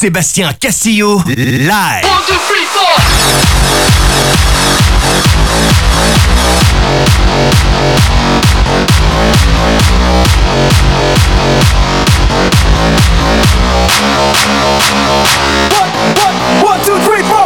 Sébastien Castillo, live. One, two, three, four. One, one, one, two, three, four.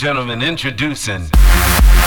Dirty Dutch.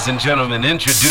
Ladies and gentlemen, introducing.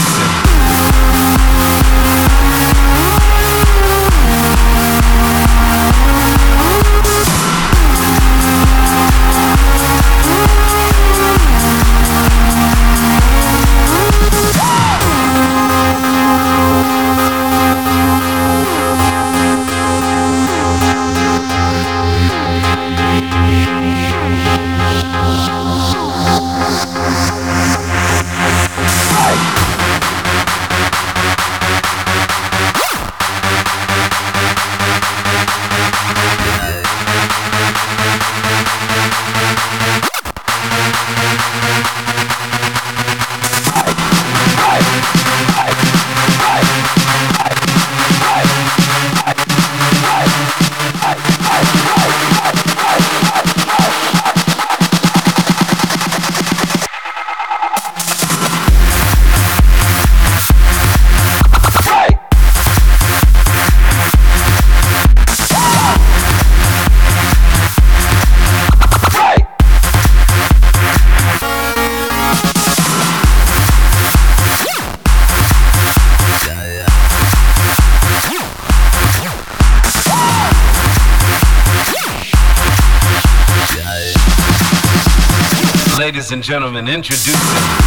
Ladies and gentlemen, introducing.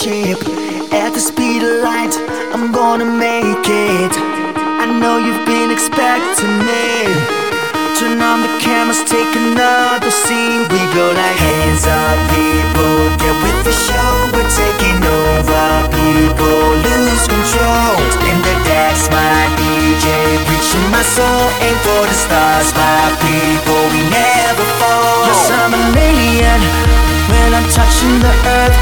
Spaceship. At the speed of light, I'm gonna make it. I know you've been expecting me. Turn on the cameras, take another scene. We go like hands up, people. Get with the show, we're taking over. People lose control. In the decks, my DJ reaching my soul. Aim for the stars, my people. We never fall. Yes, I'm an alien. When I'm touching the